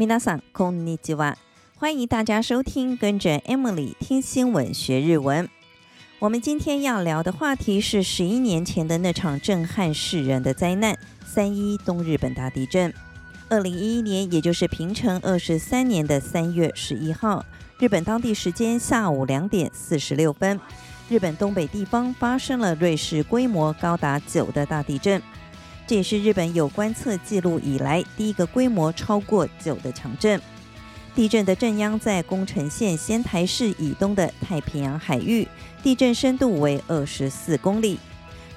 皆さんこんにちは，欢迎大家收听，跟着 Emily 听新闻学日文。我们今天要聊的话题是十一年前的那场震撼世人的灾难——三一东日本大地震。二零一一年，也就是平成二十三年的三月十一号，日本当地时间下午两点四十六分，日本东北地方发生了芮氏规模高达九的大地震。 这也是日本有观测记录以来第一个规模超过九的强震。地震的震央在宫城县仙台市以东的太平洋海域，地震深度为二十四公里。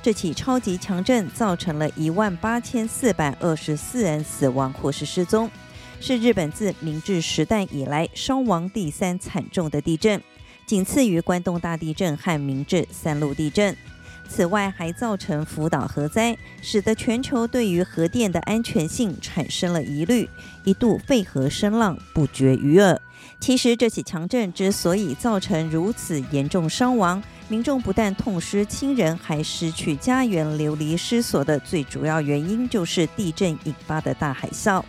这起超级强震造成了一万八千四百二十四人死亡或是失踪，是日本自明治时代以来伤亡第三惨重的地震，仅次于关东大地震和明治三陆地震。此外，还造成福岛核灾，使得全球对于核电的安全性产生了疑虑，一度废核声浪不绝于耳。其实，这起强震之所以造成如此严重伤亡，民众不但痛失亲人，还失去家园、流离失所的最主要原因，就是地震引发的大海啸。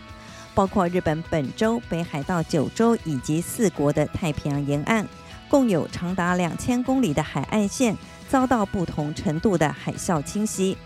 包括日本本州、北海道九州以及四国的太平洋沿岸，共有长达两千公里的海岸线。遭到不同程度的海啸侵袭，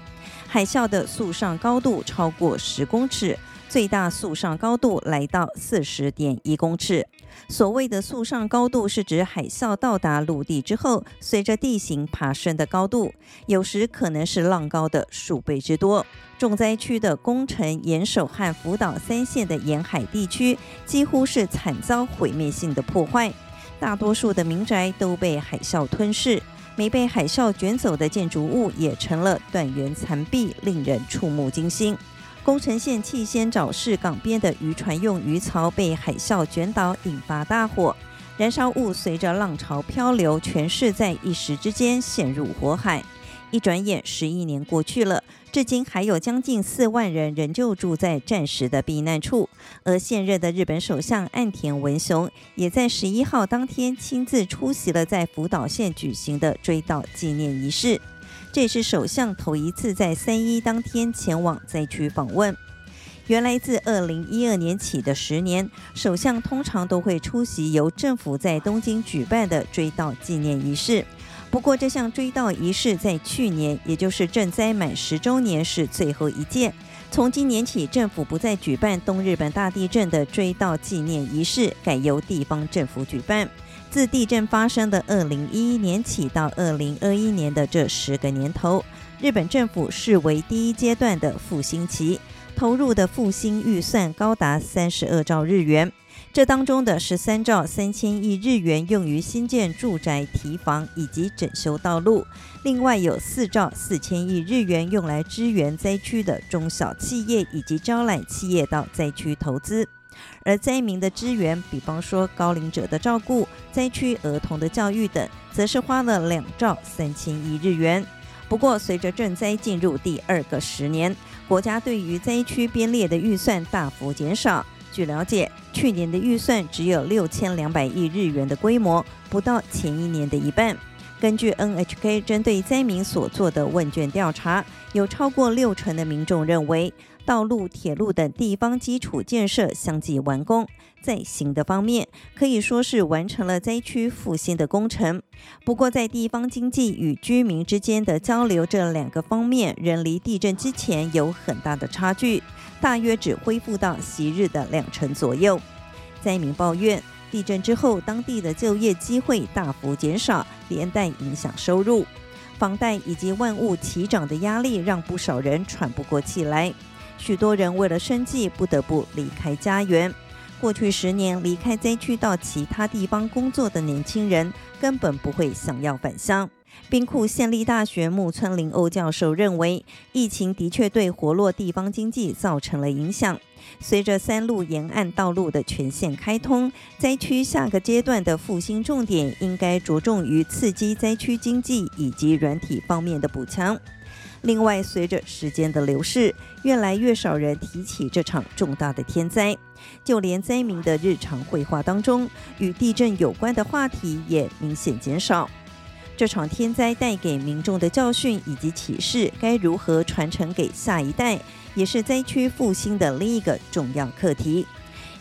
海啸的速上高度超过十公尺，最大速上高度来到四十点一公尺。所谓的速上高度是指海啸到达陆地之后，随着地形爬升的高度，有时可能是浪高的数倍之多。重灾区的宫城、岩手和福岛三县的沿海地区，几乎是惨遭毁灭性的破坏，大多数的民宅都被海啸吞噬。没被海啸卷走的建筑物也成了断垣残壁，令人触目惊心。宫城县气仙沼市港边的渔船用鱼槽被海啸卷倒，引发大火，燃烧物随着浪潮漂流，全市在一时之间陷入火海。一转眼，十一年过去了，至今还有将近四万人仍旧住在暂时的避难处。而现任的日本首相岸田文雄也在十一号当天亲自出席了在福岛县举行的追悼纪念仪式。这也是首相头一次在三一当天前往灾区访问。原来自二零一二年起的十年，首相通常都会出席由政府在东京举办的追悼纪念仪式。不过，这项追悼仪式在去年，也就是震灾满十周年，是最后一届。从今年起，政府不再举办东日本大地震的追悼纪念仪式，改由地方政府举办。自地震发生的二零一一年起到二零二一年的这十个年头，日本政府视为第一阶段的复兴期，投入的复兴预算高达三十二兆日元。这当中的十三兆三千亿日元用于新建住宅、提防以及整修道路，另外有四兆四千亿日元用来支援灾区的中小企业以及招揽企业到灾区投资，而灾民的支援，比方说高龄者的照顾、灾区儿童的教育等，则是花了两兆三千亿日元。不过，随着赈灾进入第二个十年，国家对于灾区编列的预算大幅减少。据了解，去年的预算只有六千两百亿日元的规模，不到前一年的一半。根据 NHK 针对灾民所做的问卷调查，有超过六成的民众认为，道路、铁路等地方基础建设相继完工，在行的方面可以说是完成了灾区复兴的工程。不过，在地方经济与居民之间的交流这两个方面，仍离地震之前有很大的差距。大约只恢复到昔日的两成左右。灾民抱怨，地震之后当地的就业机会大幅减少，连带影响收入。房贷以及万物齐涨的压力让不少人喘不过气来。许多人为了生计不得不离开家园。过去十年离开灾区到其他地方工作的年轻人根本不会想要返乡。兵库县立大学木村林欧教授认为，疫情的确对活络地方经济造成了影响。随着三陆沿岸道路的全线开通，灾区下个阶段的复兴重点应该着重于刺激灾区经济以及软体方面的补强。另外，随着时间的流逝，越来越少人提起这场重大的天灾，就连灾民的日常会话当中，与地震有关的话题也明显减少。这场天灾带给民众的教训以及启示，该如何传承给下一代，也是灾区复兴的另一个重要课题。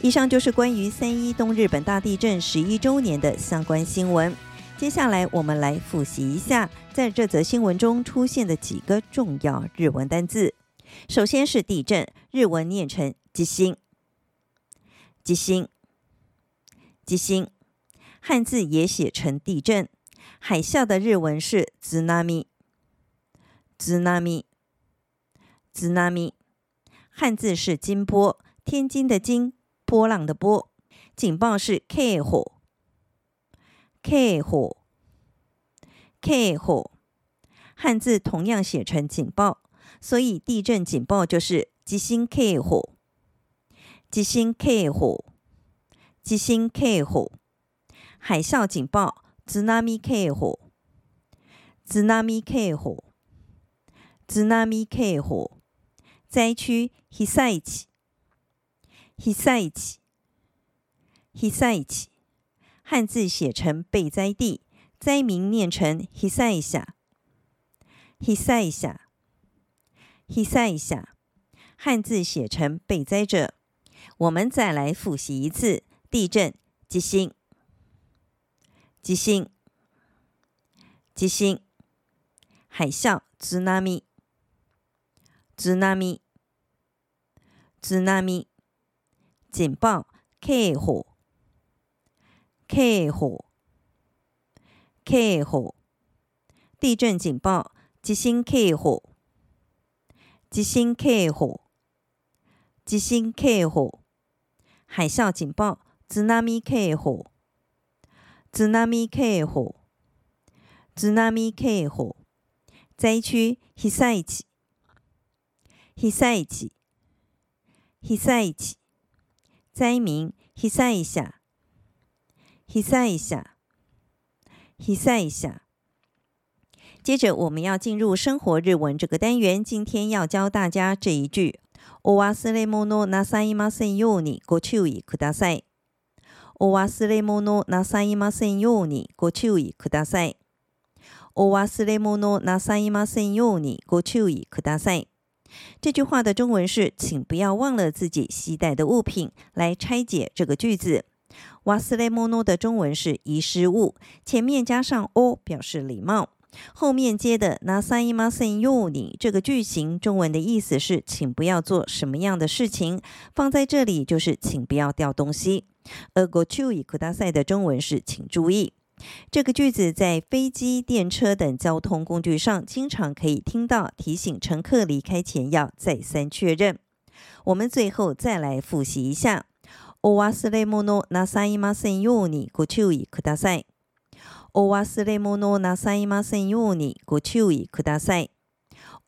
以上就是关于三一东日本大地震十一周年的相关新闻。接下来我们来复习一下在这则新闻中出现的几个重要日文单字。首先是地震，日文念成“地震”，地震，地震，汉字也写成地震。海啸的日文是 tsunami。tsunami。tsunami。汉字是金波，天津的津，波浪的波。警报是 k 火。k 火。k 火。汉字同样写成警报，所以地震警报就是吉星 k 火。吉星 k 火。吉星 k 火。海啸警报。津波 K 火，津波 K 火，津波 K 火，灾区被灾地。被灾地，被灾地，汉字写成被灾地，灾民念成被灾者，被灾者，被灾者，汉字写成被灾者。我们再来复习一次：地震，地震，地震，地震，海啸，津波，津波，津波。警报，警报，警报，警报。地震警报，地震警报，地震警报，地震警报。海啸警报，津波警报，津波警报，津波警报。灾区，被灾地，被灾地，被灾地。灾民，被灾者，被灾者，被灾者。接着，我们要进入生活日文这个单元。今天要教大家这一句：お忘れ物なさいませんようにご注意ください。 お忘れ物なさいませんようにご注意ください。お忘れ物なさいませんようにご注意ください。这句话的中文是：“请不要忘了自己携带的物品。”来拆解这个句子，“忘れ物”的中文是“遗失物”，前面加上“お”表示礼貌，后面接的“なさいませんように”这个句型，中文的意思是“请不要做什么样的事情”，放在这里就是“请不要掉东西”。 而“ご注意ください”的中文是“请注意”。这个句子在飞机、电车等交通工具上经常可以听到，提醒乘客离开前要再三确认。我们最后再来复习一下：お忘れ物なさいませんようにご注意ください。お忘れ物なさいませんようにご注意ください。